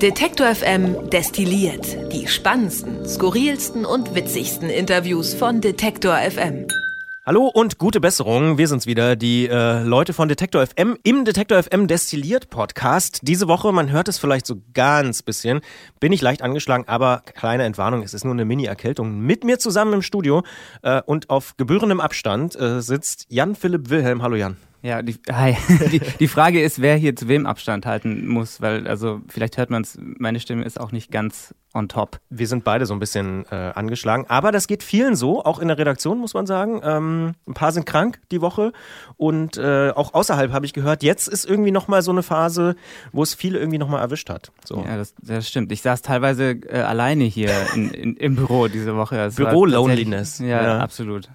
Detektor FM destilliert die spannendsten, skurrilsten und witzigsten Interviews von Detektor FM. Hallo und gute Besserung. Wir sind's wieder, die äh, Leute von Detektor FM im Detektor FM Destilliert Podcast. Diese Woche, man hört es vielleicht so ganz bisschen, bin ich leicht angeschlagen, aber kleine Entwarnung, es ist nur eine Mini-Erkältung. Mit mir zusammen im Studio äh, und auf gebührendem Abstand äh, sitzt Jan-Philipp Wilhelm. Hallo Jan. Ja, die, hi. die, die Frage ist, wer hier zu wem Abstand halten muss, weil also vielleicht hört man es, meine Stimme ist auch nicht ganz on top. Wir sind beide so ein bisschen äh, angeschlagen, aber das geht vielen so, auch in der Redaktion muss man sagen. Ähm, ein paar sind krank die Woche und äh, auch außerhalb habe ich gehört, jetzt ist irgendwie nochmal so eine Phase, wo es viele irgendwie nochmal erwischt hat. So. Ja, das, das stimmt. Ich saß teilweise äh, alleine hier in, in, im Büro diese Woche. Büro-Loneliness. Ja, ja, absolut.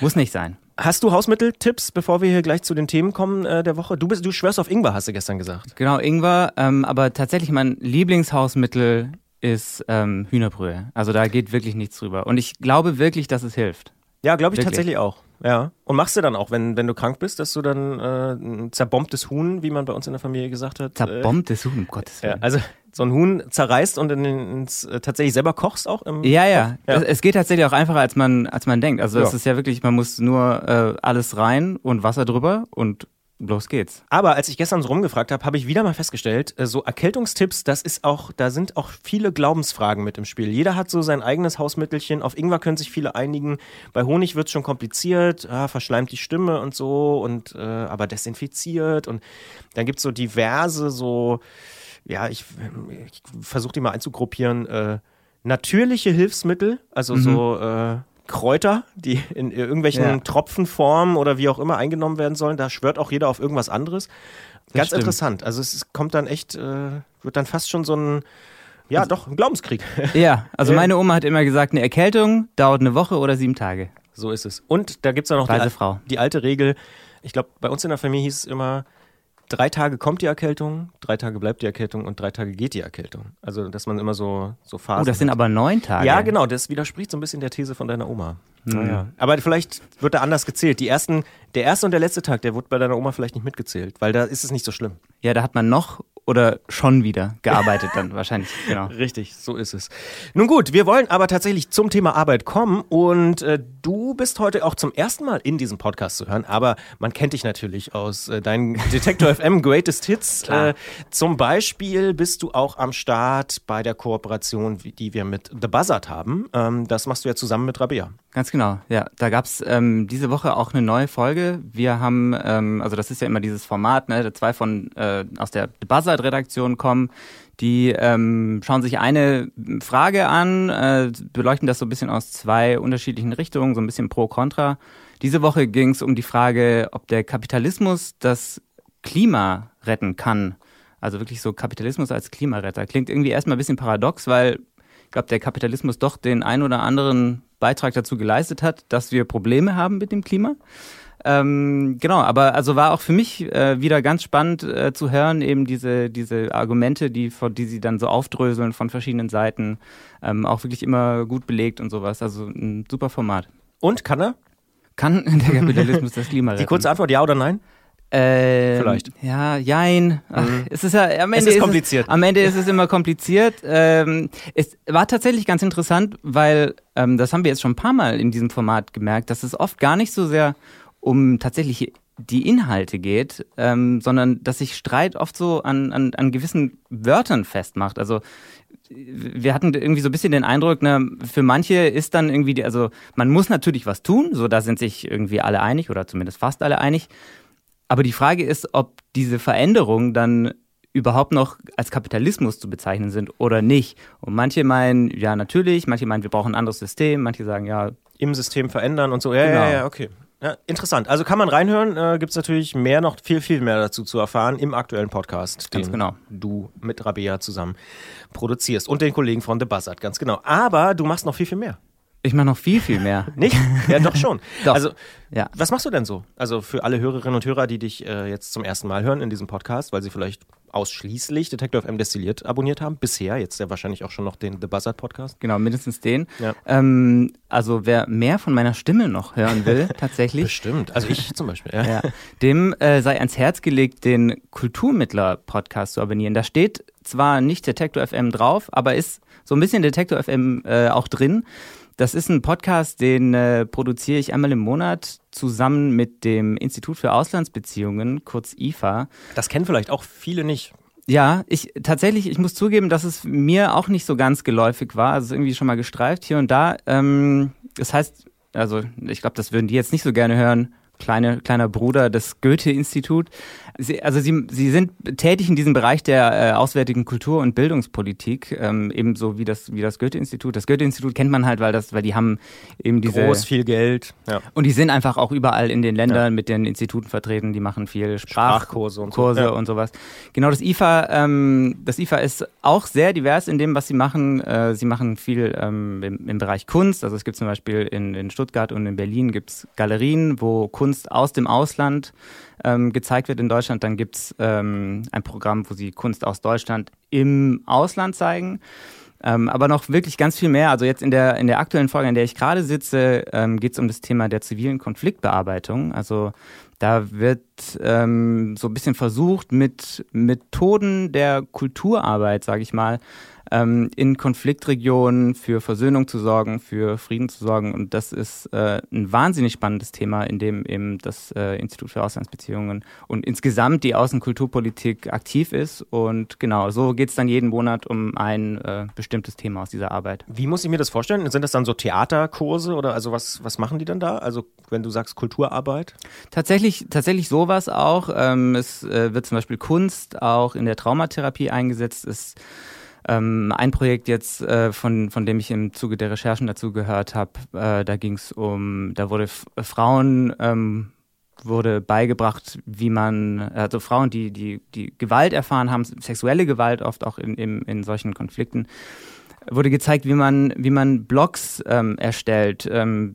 Muss nicht sein. Hast du Hausmitteltipps, bevor wir hier gleich zu den Themen kommen äh, der Woche? Du bist, du schwörst auf Ingwer, hast du gestern gesagt. Genau, Ingwer. Ähm, aber tatsächlich mein Lieblingshausmittel ist ähm, Hühnerbrühe. Also da geht wirklich nichts drüber. Und ich glaube wirklich, dass es hilft. Ja, glaube ich wirklich. tatsächlich auch. Ja. Und machst du dann auch, wenn, wenn du krank bist, dass du dann äh, ein zerbombtes Huhn, wie man bei uns in der Familie gesagt hat. Zerbombtes äh, Huhn, um Gottes Willen. Ja, also so ein Huhn zerreißt und in, ins, äh, tatsächlich selber kochst auch im Ja, ja. ja. Es geht tatsächlich auch einfacher, als man, als man denkt. Also es ist ja wirklich, man muss nur äh, alles rein und Wasser drüber und Los geht's. Aber als ich gestern so rumgefragt habe, habe ich wieder mal festgestellt, äh, so Erkältungstipps, das ist auch, da sind auch viele Glaubensfragen mit im Spiel. Jeder hat so sein eigenes Hausmittelchen. Auf Ingwer können sich viele einigen. Bei Honig wird es schon kompliziert, ah, verschleimt die Stimme und so, und äh, aber desinfiziert. Und dann gibt es so diverse, so, ja, ich, ich versuche die mal einzugruppieren, äh, natürliche Hilfsmittel, also mhm. so äh, Kräuter, die in irgendwelchen ja. Tropfenformen oder wie auch immer eingenommen werden sollen. Da schwört auch jeder auf irgendwas anderes. Ganz interessant. Also es kommt dann echt, äh, wird dann fast schon so ein, ja also, doch, ein Glaubenskrieg. Ja, also meine Oma hat immer gesagt, eine Erkältung dauert eine Woche oder sieben Tage. So ist es. Und da gibt es ja noch die, die, alte Regel. Ich glaube, bei uns in der Familie hieß es immer, drei Tage kommt die Erkältung, drei Tage bleibt die Erkältung und drei Tage geht die Erkältung. Also, dass man immer so, so Phasen. Oh, das sind hat. aber neun Tage. Ja, genau. Das widerspricht so ein bisschen der These von deiner Oma. Mhm. Naja. Aber vielleicht wird da anders gezählt. Die ersten, der erste und der letzte Tag, der wird bei deiner Oma vielleicht nicht mitgezählt, weil da ist es nicht so schlimm. Ja, da hat man noch oder schon wieder gearbeitet dann wahrscheinlich. Genau. Richtig, so ist es. Nun gut, wir wollen aber tatsächlich zum Thema Arbeit kommen und äh, du bist heute auch zum ersten Mal in diesem Podcast zu hören, aber man kennt dich natürlich aus äh, deinen Detector FM Greatest Hits. Äh, zum Beispiel bist du auch am Start bei der Kooperation, die wir mit The Buzzard haben. Ähm, das machst du ja zusammen mit Rabea. Ganz genau, ja. Da gab es ähm, diese Woche auch eine neue Folge. Wir haben, ähm, also das ist ja immer dieses Format, ne, zwei von äh, aus der The Buzzard Redaktion kommen. Die ähm, schauen sich eine Frage an, äh, beleuchten das so ein bisschen aus zwei unterschiedlichen Richtungen, so ein bisschen pro kontra. Diese Woche ging es um die Frage, ob der Kapitalismus das Klima retten kann. Also wirklich so Kapitalismus als Klimaretter. Klingt irgendwie erstmal ein bisschen paradox, weil ich glaube, der Kapitalismus doch den ein oder anderen Beitrag dazu geleistet hat, dass wir Probleme haben mit dem Klima. Ähm, genau, aber also war auch für mich äh, wieder ganz spannend äh, zu hören, eben diese, diese Argumente, die, die sie dann so aufdröseln von verschiedenen Seiten, ähm, auch wirklich immer gut belegt und sowas. Also ein super Format. Und kann er? Kann der Kapitalismus das Klima retten? Die kurze Antwort, ja oder nein? Äh, Vielleicht. Ja, jein. Ach, mhm. Es ist ja am Ende es ist kompliziert. Ist es, am Ende ist es immer kompliziert. Ähm, es war tatsächlich ganz interessant, weil ähm, das haben wir jetzt schon ein paar Mal in diesem Format gemerkt, dass es oft gar nicht so sehr um tatsächlich die Inhalte geht, ähm, sondern dass sich Streit oft so an, an, an gewissen Wörtern festmacht. Also wir hatten irgendwie so ein bisschen den Eindruck, ne, für manche ist dann irgendwie, die, also man muss natürlich was tun, so da sind sich irgendwie alle einig oder zumindest fast alle einig. Aber die Frage ist, ob diese Veränderungen dann überhaupt noch als Kapitalismus zu bezeichnen sind oder nicht. Und manche meinen, ja, natürlich, manche meinen, wir brauchen ein anderes System, manche sagen, ja. Im System verändern und so. Ja, genau. ja, ja, okay. Ja, interessant. Also kann man reinhören, äh, gibt es natürlich mehr noch, viel, viel mehr dazu zu erfahren im aktuellen Podcast, ganz den genau. du mit Rabea zusammen produzierst und den Kollegen von The Buzzard, ganz genau. Aber du machst noch viel, viel mehr. Ich mache noch viel, viel mehr. Nicht? Ja, doch schon. doch. Also, ja. was machst du denn so? Also für alle Hörerinnen und Hörer, die dich äh, jetzt zum ersten Mal hören in diesem Podcast, weil sie vielleicht ausschließlich Detektor FM destilliert abonniert haben. Bisher, jetzt ja wahrscheinlich auch schon noch den The Buzzard Podcast. Genau, mindestens den. Ja. Ähm, also wer mehr von meiner Stimme noch hören will, tatsächlich. Bestimmt. Also ich zum Beispiel. Ja. Ja, dem äh, sei ans Herz gelegt, den Kulturmittler-Podcast zu abonnieren. Da steht zwar nicht Detektor FM drauf, aber ist so ein bisschen Detektor FM äh, auch drin. Das ist ein Podcast, den äh, produziere ich einmal im Monat zusammen mit dem Institut für Auslandsbeziehungen, kurz IFA. Das kennen vielleicht auch viele nicht. Ja, ich tatsächlich, ich muss zugeben, dass es mir auch nicht so ganz geläufig war. Also irgendwie schon mal gestreift hier und da. Ähm, das heißt, also ich glaube, das würden die jetzt nicht so gerne hören. Kleine, kleiner Bruder des Goethe-Institut. Sie, also sie, sie sind tätig in diesem Bereich der äh, auswärtigen Kultur- und Bildungspolitik, ähm, ebenso wie das, wie das Goethe-Institut. Das Goethe-Institut kennt man halt, weil das, weil die haben eben diese Groß, viel Geld. Ja. und die sind einfach auch überall in den Ländern mit den Instituten vertreten. Die machen viel Sprach Sprachkurse und so. Kurse Ja. und sowas. Genau, das IFA, ähm, das IFA ist auch sehr divers in dem, was sie machen. Äh, sie machen viel ähm, im, im Bereich Kunst. Also es gibt zum Beispiel in, in Stuttgart und in Berlin gibt's Galerien, wo Kunst aus dem Ausland ähm, gezeigt wird in Deutschland. Dann gibt's ähm, ein Programm, wo sie Kunst aus Deutschland im Ausland zeigen. Ähm, aber noch wirklich ganz viel mehr. Also jetzt in der, in der aktuellen Folge, in der ich gerade sitze, ähm, geht es um das Thema der zivilen Konfliktbearbeitung. Also da wird ähm, so ein bisschen versucht, mit Methoden der Kulturarbeit, sage ich mal, ähm, in Konfliktregionen für Versöhnung zu sorgen, für Frieden zu sorgen. Und das ist äh, ein wahnsinnig spannendes Thema, in dem eben das äh, Institut für Auslandsbeziehungen und insgesamt die Außenkulturpolitik aktiv ist. Und genau, so geht es dann jeden Monat um ein äh, bestimmtes Thema aus dieser Arbeit. Wie muss ich mir das vorstellen? Sind das dann so Theaterkurse oder also was, was machen die dann da? Also wenn du sagst Kulturarbeit? Tatsächlich, tatsächlich sowas auch. Ähm, es äh, wird zum Beispiel Kunst auch in der Traumatherapie eingesetzt. Es ähm, ein Projekt jetzt, äh, von, von dem ich im Zuge der Recherchen dazu gehört habe, äh, da ging es um, da wurde F Frauen ähm, wurde beigebracht, wie man, also Frauen, die, die, die Gewalt erfahren haben, sexuelle Gewalt oft auch in, in, in solchen Konflikten, wurde gezeigt, wie man, wie man Blogs ähm, erstellt, ähm,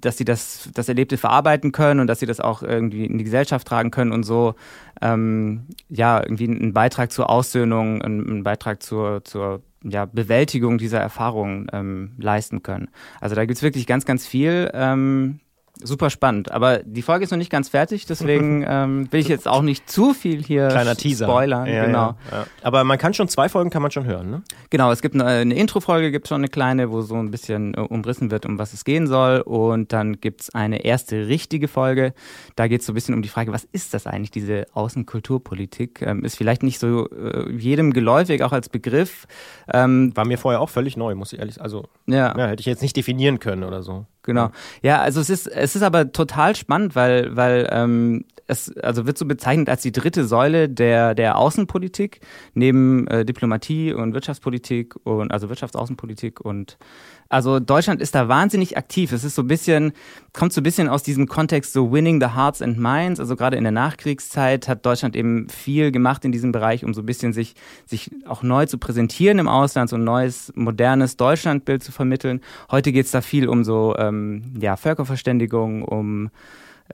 dass sie das, das Erlebte verarbeiten können und dass sie das auch irgendwie in die Gesellschaft tragen können und so ähm, ja irgendwie einen Beitrag zur Aussöhnung, einen, Beitrag zur, zur ja, Bewältigung dieser Erfahrungen ähm, leisten können. Also da gibt's wirklich ganz, ganz viel. Super spannend. Aber die Folge ist noch nicht ganz fertig, deswegen ähm, will ich jetzt auch nicht zu viel hier Kleiner Teaser. spoilern. Ja, genau. Ja, ja. Aber man kann schon zwei Folgen kann man schon hören, ne? Genau, es gibt eine, eine Intro-Folge, gibt schon eine kleine, wo so ein bisschen äh, umrissen wird, um was es gehen soll. Und dann gibt's eine erste richtige Folge. Da geht's so ein bisschen um die Frage, was ist das eigentlich, diese Außenkulturpolitik? Ähm, ist vielleicht nicht so äh, jedem geläufig, auch als Begriff. Ähm, War mir vorher auch völlig neu, muss ich ehrlich sagen. Also, ja, hätte ich jetzt nicht definieren können oder so. Genau. Ja, also es ist, es ist aber total spannend, weil, weil ähm, es also wird so bezeichnet als die dritte Säule der, der Außenpolitik, neben äh, Diplomatie und Wirtschaftspolitik und also Wirtschaftsaußenpolitik und also Deutschland ist da wahnsinnig aktiv. Es ist so ein bisschen, kommt so ein bisschen aus diesem Kontext so winning the hearts and minds. Also gerade in der Nachkriegszeit hat Deutschland eben viel gemacht in diesem Bereich, um so ein bisschen sich, sich auch neu zu präsentieren im Ausland, so ein neues, modernes Deutschlandbild zu vermitteln. Heute geht es da viel um so ähm, ja, Völkerverständigung, um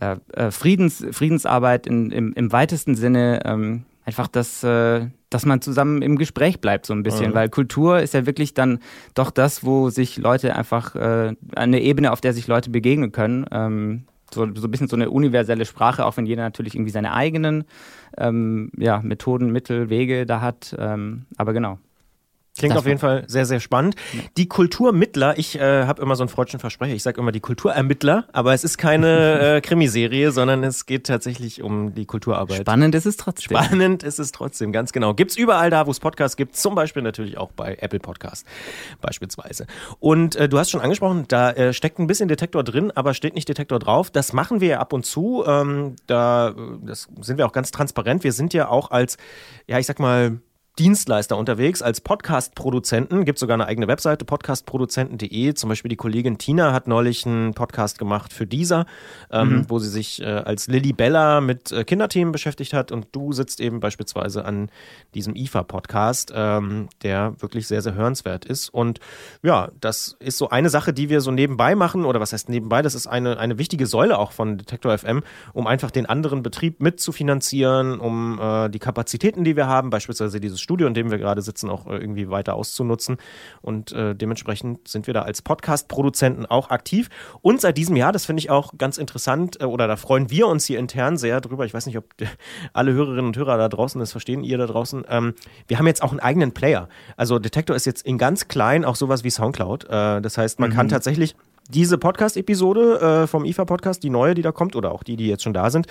äh, äh, Friedens, Friedensarbeit in, im, im weitesten Sinne. Ähm, einfach, dass, äh, dass man zusammen im Gespräch bleibt, so ein bisschen. Mhm. Weil Kultur ist ja wirklich dann doch das, wo sich Leute einfach, äh, eine Ebene, auf der sich Leute begegnen können. Ähm, so, so ein bisschen so eine universelle Sprache, auch wenn jeder natürlich irgendwie seine eigenen ähm, ja, Methoden, Mittel, Wege da hat. Ähm, aber genau. Klingt Das auf jeden Fall sehr, sehr spannend. Die Kulturmittler, ich äh, habe immer so einen freudschen Versprecher, ich sage immer die Kulturermittler, aber es ist keine äh, Krimiserie, sondern es geht tatsächlich um die Kulturarbeit. Spannend ist es trotzdem. Spannend ist es trotzdem, ganz genau. Gibt's überall da, wo es Podcasts gibt, zum Beispiel natürlich auch bei Apple Podcast beispielsweise. Und äh, du hast schon angesprochen, da äh, steckt ein bisschen Detektor drin, aber steht nicht Detektor drauf. Das machen wir ja ab und zu. Ähm, da äh, das sind wir auch ganz transparent. Wir sind ja auch als, ja, ich sag mal, Dienstleister unterwegs als Podcast-Produzenten. Gibt sogar eine eigene Webseite, podcastproduzenten.de. Zum Beispiel die Kollegin Tina hat neulich einen Podcast gemacht für dieser, ähm, mhm. wo sie sich äh, als Lilly Bella mit äh, Kinderthemen beschäftigt hat. Und du sitzt eben beispielsweise an diesem IFA-Podcast, ähm, der wirklich sehr, sehr hörenswert ist. Und ja, das ist so eine Sache, die wir so nebenbei machen. Oder was heißt nebenbei? Das ist eine, eine wichtige Säule auch von Detektor FM, um einfach den anderen Betrieb mitzufinanzieren, um äh, die Kapazitäten, die wir haben, beispielsweise dieses Studio, in dem wir gerade sitzen, auch äh, irgendwie weiter auszunutzen. Und äh, dementsprechend sind wir da als Podcast-Produzenten auch aktiv. Und seit diesem Jahr, das finde ich auch ganz interessant, äh, oder da freuen wir uns hier intern sehr drüber. Ich weiß nicht, ob alle Hörerinnen und Hörer da draußen das verstehen, ihr da draußen. Ähm, wir haben jetzt auch einen eigenen Player. Also Detektor ist jetzt in ganz klein auch sowas wie Soundcloud. Äh, das heißt, man mhm. kann tatsächlich diese Podcast-Episode äh, vom IFA-Podcast, die neue, die da kommt, oder auch die, die jetzt schon da sind,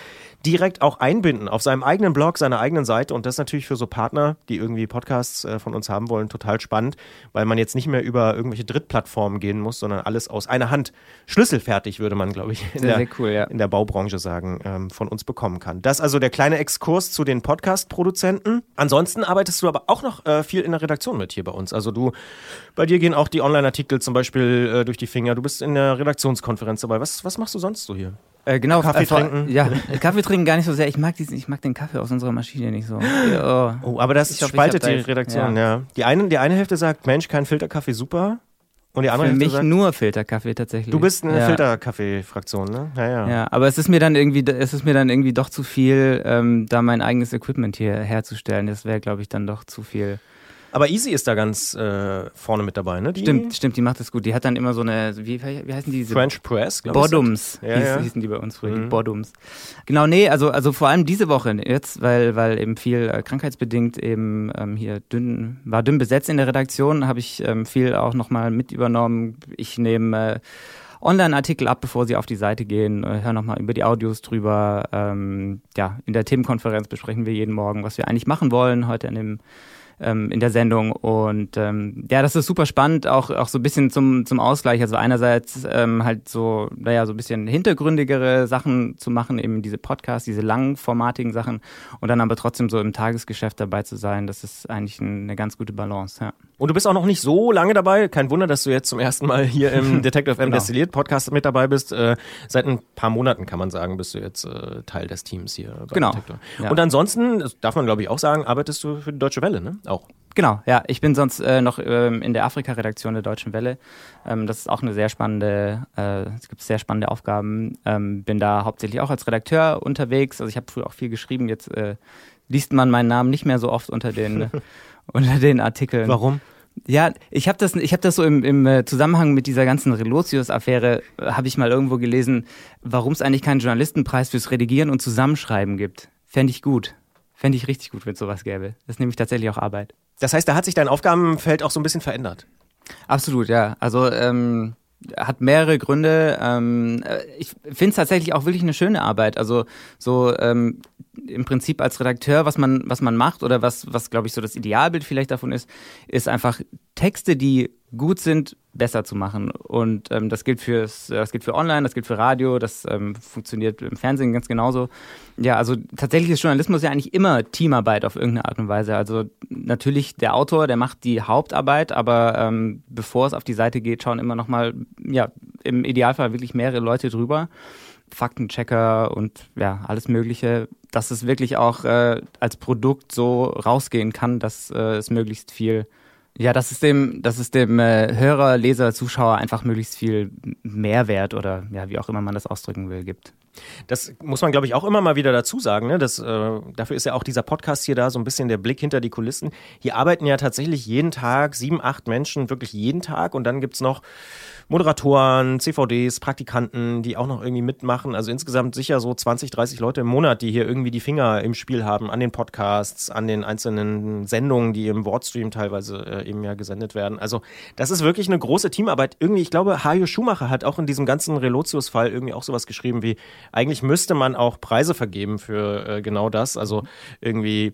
direkt auch einbinden auf seinem eigenen Blog, seiner eigenen Seite. Und das ist natürlich für so Partner, die irgendwie Podcasts äh, von uns haben wollen, total spannend, weil man jetzt nicht mehr über irgendwelche Drittplattformen gehen muss, sondern alles aus einer Hand schlüsselfertig, würde man, glaube ich, in, sehr, der, sehr cool, ja. in der Baubranche sagen, ähm, von uns bekommen kann. Das also der kleine Exkurs zu den Podcast-Produzenten. Ansonsten arbeitest du aber auch noch äh, viel in der Redaktion mit hier bei uns. Also du, bei dir gehen auch die Online-Artikel zum Beispiel äh, durch die Finger. Du bist in der Redaktionskonferenz dabei. Was, was machst du sonst so hier? Äh, genau, Kaffee äh, trinken. Ja, Kaffee trinken gar nicht so sehr. Ich mag, diesen, ich mag den Kaffee aus unserer Maschine nicht so. Oh, oh aber das hoffe, spaltet die Redaktion, ja. ja. Die, eine, die eine Hälfte sagt, Mensch, kein Filterkaffee, super. Und die andere Für Hälfte mich sagt, nur Filterkaffee tatsächlich. Du bist eine ja. Filterkaffee-Fraktion, ne? Ja, ja. Ja, aber es ist mir dann irgendwie, es ist mir dann irgendwie doch zu viel, ähm, da mein eigenes Equipment hier herzustellen. Das wäre, glaube ich, dann doch zu viel. Aber Easy ist da ganz äh, vorne mit dabei, ne? Die stimmt, stimmt, die macht das gut. Die hat dann immer so eine, wie, wie heißen die? Diese French Press, glaube ich. Bottoms ja, hieß, ja. hießen die bei uns früher, mhm. Bottoms. Genau, nee, also, also vor allem diese Woche jetzt, weil, weil eben viel äh, krankheitsbedingt eben ähm, hier dünn, war dünn besetzt in der Redaktion, habe ich ähm, viel auch nochmal mit übernommen. Ich nehme äh, Online-Artikel ab, bevor sie auf die Seite gehen, äh, höre nochmal über die Audios drüber. Ähm, ja, in der Themenkonferenz besprechen wir jeden Morgen, was wir eigentlich machen wollen. Heute an dem ähm, in der Sendung. Und ähm, ja, das ist super spannend, auch, auch so ein bisschen zum, zum Ausgleich. Also einerseits ähm, halt so, naja, so ein bisschen hintergründigere Sachen zu machen, eben diese Podcasts, diese langformatigen Sachen und dann aber trotzdem so im Tagesgeschäft dabei zu sein. Das ist eigentlich eine ganz gute Balance, ja. Und du bist auch noch nicht so lange dabei. Kein Wunder, dass du jetzt zum ersten Mal hier im Detective M genau. Destilliert Podcast mit dabei bist. Äh, seit ein paar Monaten kann man sagen, bist du jetzt äh, Teil des Teams hier bei genau. Ja. Und ansonsten, das darf man glaube ich auch sagen, arbeitest du für die Deutsche Welle, ne? Auch. Genau, ja. Ich bin sonst äh, noch ähm, in der Afrika-Redaktion der Deutschen Welle. Ähm, das ist auch eine sehr spannende, äh, es gibt sehr spannende Aufgaben. Ähm, bin da hauptsächlich auch als Redakteur unterwegs. Also ich habe früher auch viel geschrieben. Jetzt äh, liest man meinen Namen nicht mehr so oft unter den, unter den Artikeln. Warum? Ja, ich habe das, ich habe das so im, im äh, Zusammenhang mit dieser ganzen Relotius-Affäre äh, habe ich mal irgendwo gelesen, warum es eigentlich keinen Journalistenpreis fürs Redigieren und Zusammenschreiben gibt. Fände ich gut. Fände ich richtig gut, wenn es sowas gäbe. Das ist nämlich tatsächlich auch Arbeit. Das heißt, da hat sich dein Aufgabenfeld auch so ein bisschen verändert. Absolut, ja. Also ähm, hat mehrere Gründe. Ähm, äh, ich finde es tatsächlich auch wirklich eine schöne Arbeit. Also so ähm, im Prinzip als Redakteur, was man, was man macht oder was, was glaube ich so das Idealbild vielleicht davon ist, ist einfach Texte, die gut sind, besser zu machen. Und ähm, das gilt fürs, das gilt für Online, das gilt für Radio, das ähm, funktioniert im Fernsehen ganz genauso. Ja, also tatsächlich ist Journalismus ja eigentlich immer Teamarbeit auf irgendeine Art und Weise. Also natürlich der Autor, der macht die Hauptarbeit, aber ähm, bevor es auf die Seite geht, schauen immer noch mal, ja, im Idealfall wirklich mehrere Leute drüber. Faktenchecker und ja, alles Mögliche, dass es wirklich auch äh, als Produkt so rausgehen kann, dass äh, es möglichst viel, ja, dass es dem, dass es dem äh, Hörer, Leser, Zuschauer einfach möglichst viel Mehrwert oder ja, wie auch immer man das ausdrücken will, gibt. Das muss man, glaube ich, auch immer mal wieder dazu sagen. Ne? Das, äh, dafür ist ja auch dieser Podcast hier da, so ein bisschen der Blick hinter die Kulissen. Hier arbeiten ja tatsächlich jeden Tag sieben, acht Menschen, wirklich jeden Tag. Und dann gibt es noch Moderatoren, CVDs, Praktikanten, die auch noch irgendwie mitmachen. Also insgesamt sicher so 20, 30 Leute im Monat, die hier irgendwie die Finger im Spiel haben an den Podcasts, an den einzelnen Sendungen, die im Wordstream teilweise äh, eben ja gesendet werden. Also das ist wirklich eine große Teamarbeit. Irgendwie, ich glaube, Hajo Schumacher hat auch in diesem ganzen Relotius-Fall irgendwie auch sowas geschrieben wie, eigentlich müsste man auch Preise vergeben für äh, genau das. Also irgendwie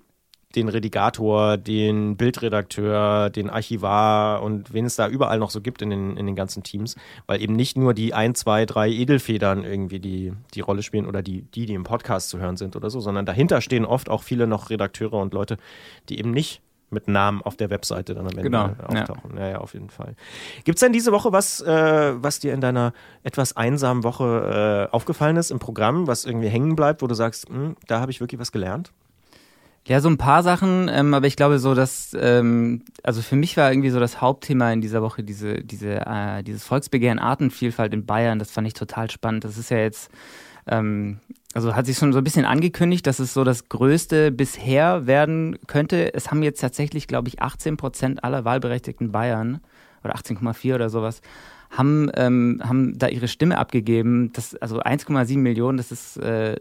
den Redigator, den Bildredakteur, den Archivar und wen es da überall noch so gibt in den, in den ganzen Teams, weil eben nicht nur die ein, zwei, drei Edelfedern irgendwie die, die Rolle spielen oder die, die, die im Podcast zu hören sind oder so, sondern dahinter stehen oft auch viele noch Redakteure und Leute, die eben nicht mit Namen auf der Webseite dann am Ende Genau, auftauchen. Ja. ja, auf jeden Fall. Gibt es denn diese Woche was, äh, was dir in deiner etwas einsamen Woche äh, aufgefallen ist im Programm, was irgendwie hängen bleibt, wo du sagst, hm, da habe ich wirklich was gelernt? Ja, so ein paar Sachen, ähm, aber ich glaube so, dass, ähm, also für mich war irgendwie so das Hauptthema in dieser Woche diese, diese, äh, dieses Volksbegehren Artenvielfalt in Bayern. Das fand ich total spannend. Das ist ja jetzt, ähm, also hat sich schon so ein bisschen angekündigt, dass es so das Größte bisher werden könnte. Es haben jetzt tatsächlich, glaube ich, 18 Prozent aller wahlberechtigten Bayern oder 18,4 oder sowas haben, ähm, haben da ihre Stimme abgegeben. Das, also 1,7 Millionen, das ist äh,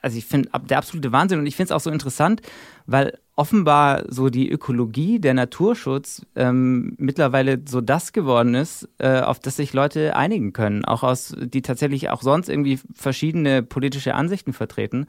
also ich finde der absolute Wahnsinn und ich finde es auch so interessant, weil offenbar so die Ökologie, der Naturschutz ähm, mittlerweile so das geworden ist, äh, auf das sich Leute einigen können, auch aus, die tatsächlich auch sonst irgendwie verschiedene politische Ansichten vertreten.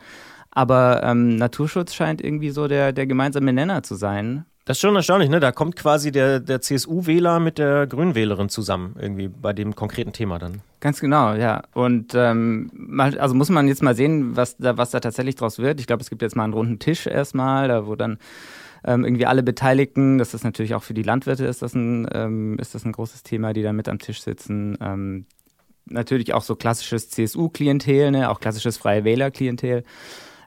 Aber ähm, Naturschutz scheint irgendwie so der, der gemeinsame Nenner zu sein. Das ist schon erstaunlich, ne? Da kommt quasi der, der CSU-Wähler mit der Grünwählerin zusammen, irgendwie bei dem konkreten Thema dann. Ganz genau, ja. Und ähm, also muss man jetzt mal sehen, was da, was da tatsächlich draus wird. Ich glaube, es gibt jetzt mal einen runden Tisch erstmal, da wo dann ähm, irgendwie alle Beteiligten, das ist natürlich auch für die Landwirte ist das ein, ähm, ist das ein großes Thema, die da mit am Tisch sitzen. Ähm, natürlich auch so klassisches CSU-Klientel, ne? auch klassisches Freie Wähler-Klientel.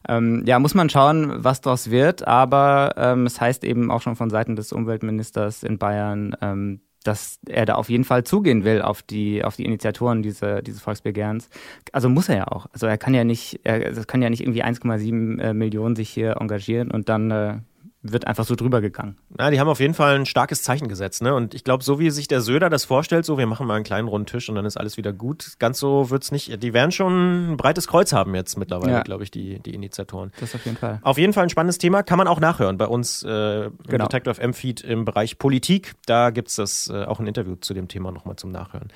Ähm, ja, muss man schauen, was daraus wird, aber ähm, es heißt eben auch schon von Seiten des Umweltministers in Bayern, ähm, dass er da auf jeden Fall zugehen will auf die, auf die Initiatoren diese, dieses Volksbegehrens. Also muss er ja auch. Also er kann ja nicht, er, es können ja nicht irgendwie 1,7 äh, Millionen sich hier engagieren und dann äh, wird einfach so drüber gegangen. Na, die haben auf jeden Fall ein starkes Zeichen gesetzt, ne? Und ich glaube, so wie sich der Söder das vorstellt, so wir machen mal einen kleinen runden Tisch und dann ist alles wieder gut. Ganz so wird's nicht. Die werden schon ein breites Kreuz haben jetzt mittlerweile, ja. glaube ich, die, die Initiatoren. Das auf jeden Fall. Auf jeden Fall ein spannendes Thema, kann man auch nachhören bei uns äh, im genau. Detective M-Feed im Bereich Politik. Da gibt's das äh, auch ein Interview zu dem Thema nochmal zum Nachhören.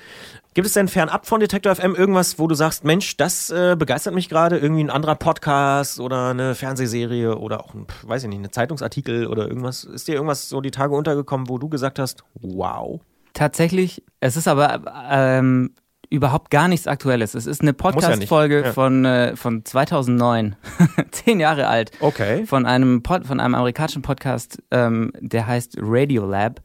Gibt es denn fernab von Detektor FM irgendwas, wo du sagst, Mensch, das äh, begeistert mich gerade, irgendwie ein anderer Podcast oder eine Fernsehserie oder auch, ein, weiß ich nicht, eine Zeitungsartikel oder irgendwas? Ist dir irgendwas so die Tage untergekommen, wo du gesagt hast, wow? Tatsächlich, es ist aber ähm, überhaupt gar nichts Aktuelles. Es ist eine Podcast-Folge ja ja. von, äh, von 2009, zehn Jahre alt. Okay. Von einem, Pod, von einem amerikanischen Podcast, ähm, der heißt Radiolab.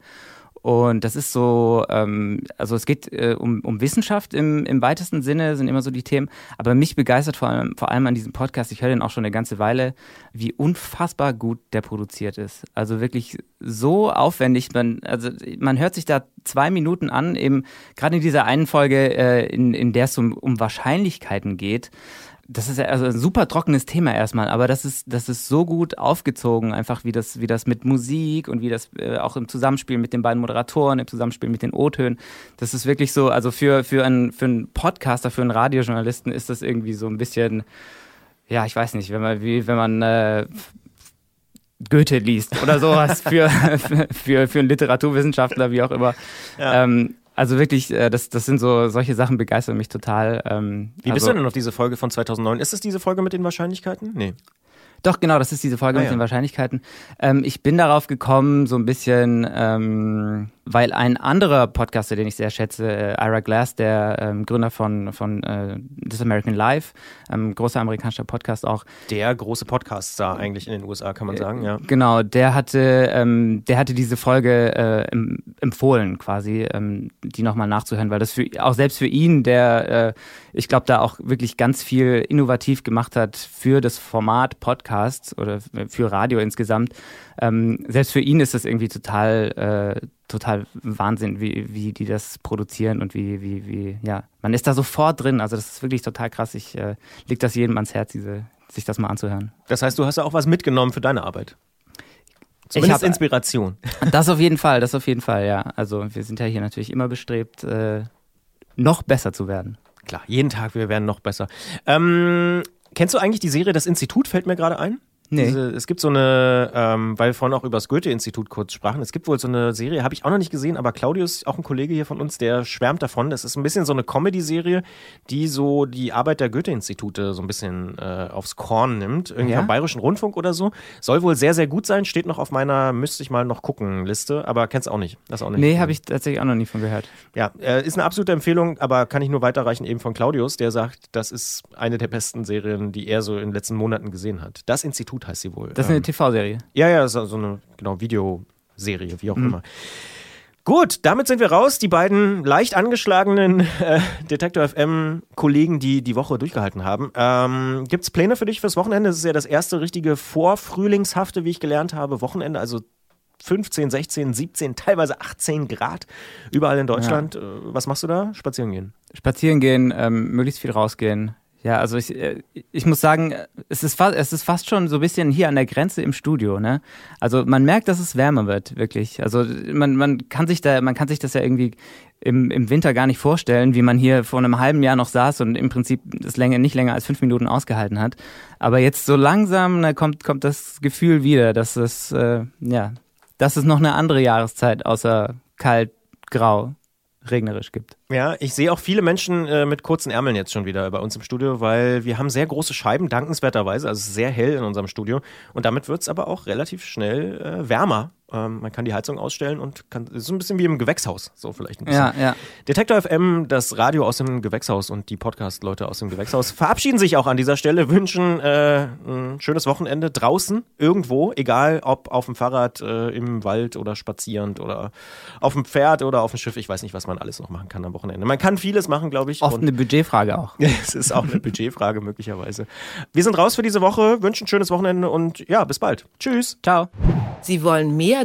Und das ist so, ähm, also es geht äh, um, um Wissenschaft im, im weitesten Sinne, sind immer so die Themen. Aber mich begeistert vor allem, vor allem an diesem Podcast, ich höre den auch schon eine ganze Weile, wie unfassbar gut der produziert ist. Also wirklich so aufwendig. Man, also man hört sich da zwei Minuten an, eben gerade in dieser einen Folge, äh, in, in der es um, um Wahrscheinlichkeiten geht das ist ja also ein super trockenes Thema erstmal, aber das ist, das ist so gut aufgezogen, einfach wie das, wie das mit Musik und wie das äh, auch im Zusammenspiel mit den beiden Moderatoren, im Zusammenspiel mit den O-Tönen. Das ist wirklich so, also für, für, einen, für einen Podcaster, für einen Radiojournalisten ist das irgendwie so ein bisschen, ja, ich weiß nicht, wenn man, wie, wenn man äh, Goethe liest oder sowas für, für, für einen Literaturwissenschaftler, wie auch immer. Ja. Ähm, also wirklich, äh, das, das sind so, solche Sachen begeistern mich total. Ähm, Wie bist also, du denn auf diese Folge von 2009? Ist es diese Folge mit den Wahrscheinlichkeiten? Nee. Doch, genau, das ist diese Folge ah, mit ja. den Wahrscheinlichkeiten. Ähm, ich bin darauf gekommen, so ein bisschen, ähm, weil ein anderer Podcaster, den ich sehr schätze, äh, Ira Glass, der ähm, Gründer von, von äh, This American Life, ähm, großer amerikanischer Podcast auch. Der große Podcast-Star eigentlich in den USA, kann man sagen, ja. Genau, der hatte, ähm, der hatte diese Folge äh, empfohlen, quasi, ähm, die nochmal nachzuhören, weil das für, auch selbst für ihn, der, äh, ich glaube, da auch wirklich ganz viel innovativ gemacht hat für das Format Podcast oder für Radio insgesamt. Ähm, selbst für ihn ist das irgendwie total, äh, total Wahnsinn, wie, wie die das produzieren und wie, wie, wie, ja, man ist da sofort drin. Also das ist wirklich total krass. Ich äh, leg das jedem ans Herz, diese, sich das mal anzuhören. Das heißt, du hast ja auch was mitgenommen für deine Arbeit. Zumindest ich hab, Inspiration. Das auf jeden Fall, das auf jeden Fall, ja. Also wir sind ja hier natürlich immer bestrebt, äh, noch besser zu werden. Klar, jeden Tag, wir werden noch besser. Ähm, kennst du eigentlich die Serie Das Institut, fällt mir gerade ein? Nee. Diese, es gibt so eine, ähm, weil wir vorhin auch über das Goethe-Institut kurz sprachen, es gibt wohl so eine Serie, habe ich auch noch nicht gesehen, aber Claudius, auch ein Kollege hier von uns, der schwärmt davon. Das ist ein bisschen so eine Comedy-Serie, die so die Arbeit der Goethe-Institute so ein bisschen äh, aufs Korn nimmt. Irgendwie ja? vom Bayerischen Rundfunk oder so. Soll wohl sehr, sehr gut sein, steht noch auf meiner müsste ich mal noch gucken Liste, aber kennst auch nicht. Das auch nicht. Nee, habe ich tatsächlich auch noch nie von gehört. Ja, äh, ist eine absolute Empfehlung, aber kann ich nur weiterreichen eben von Claudius, der sagt, das ist eine der besten Serien, die er so in den letzten Monaten gesehen hat. Das Institut heißt sie wohl. Das ist eine TV-Serie. Ja, ja, so, so eine genau Video Serie, wie auch mhm. immer. Gut, damit sind wir raus. Die beiden leicht angeschlagenen äh, Detektor FM Kollegen, die die Woche durchgehalten haben. Ähm, Gibt es Pläne für dich fürs Wochenende? Das ist ja das erste richtige vorfrühlingshafte, wie ich gelernt habe, Wochenende. Also 15, 16, 17, teilweise 18 Grad überall in Deutschland. Ja. Äh, was machst du da? Spazieren gehen? Spazieren gehen, ähm, möglichst viel rausgehen. Ja, also ich, äh, ich muss sagen, es ist, fast, es ist fast schon so ein bisschen hier an der Grenze im Studio, ne? Also man merkt, dass es wärmer wird, wirklich. Also man, man kann sich da, man kann sich das ja irgendwie im, im Winter gar nicht vorstellen, wie man hier vor einem halben Jahr noch saß und im Prinzip das länger, nicht länger als fünf Minuten ausgehalten hat. Aber jetzt so langsam ne, kommt, kommt das Gefühl wieder, dass es, äh, ja, dass es noch eine andere Jahreszeit außer kalt, grau regnerisch gibt. Ja, ich sehe auch viele Menschen äh, mit kurzen Ärmeln jetzt schon wieder bei uns im Studio, weil wir haben sehr große Scheiben, dankenswerterweise, also sehr hell in unserem Studio. Und damit wird es aber auch relativ schnell äh, wärmer ähm, man kann die Heizung ausstellen und kann, so ein bisschen wie im Gewächshaus, so vielleicht ein bisschen. Ja, ja. Detektor FM, das Radio aus dem Gewächshaus und die Podcast-Leute aus dem Gewächshaus verabschieden sich auch an dieser Stelle, wünschen äh, ein schönes Wochenende draußen, irgendwo, egal ob auf dem Fahrrad, äh, im Wald oder spazierend oder auf dem Pferd oder auf dem Schiff. Ich weiß nicht, was man alles noch machen kann am Wochenende. Man kann vieles machen, glaube ich. Oft eine Budgetfrage auch. es ist auch eine Budgetfrage möglicherweise. Wir sind raus für diese Woche, wünschen ein schönes Wochenende und ja, bis bald. Tschüss. Ciao. Sie wollen mehr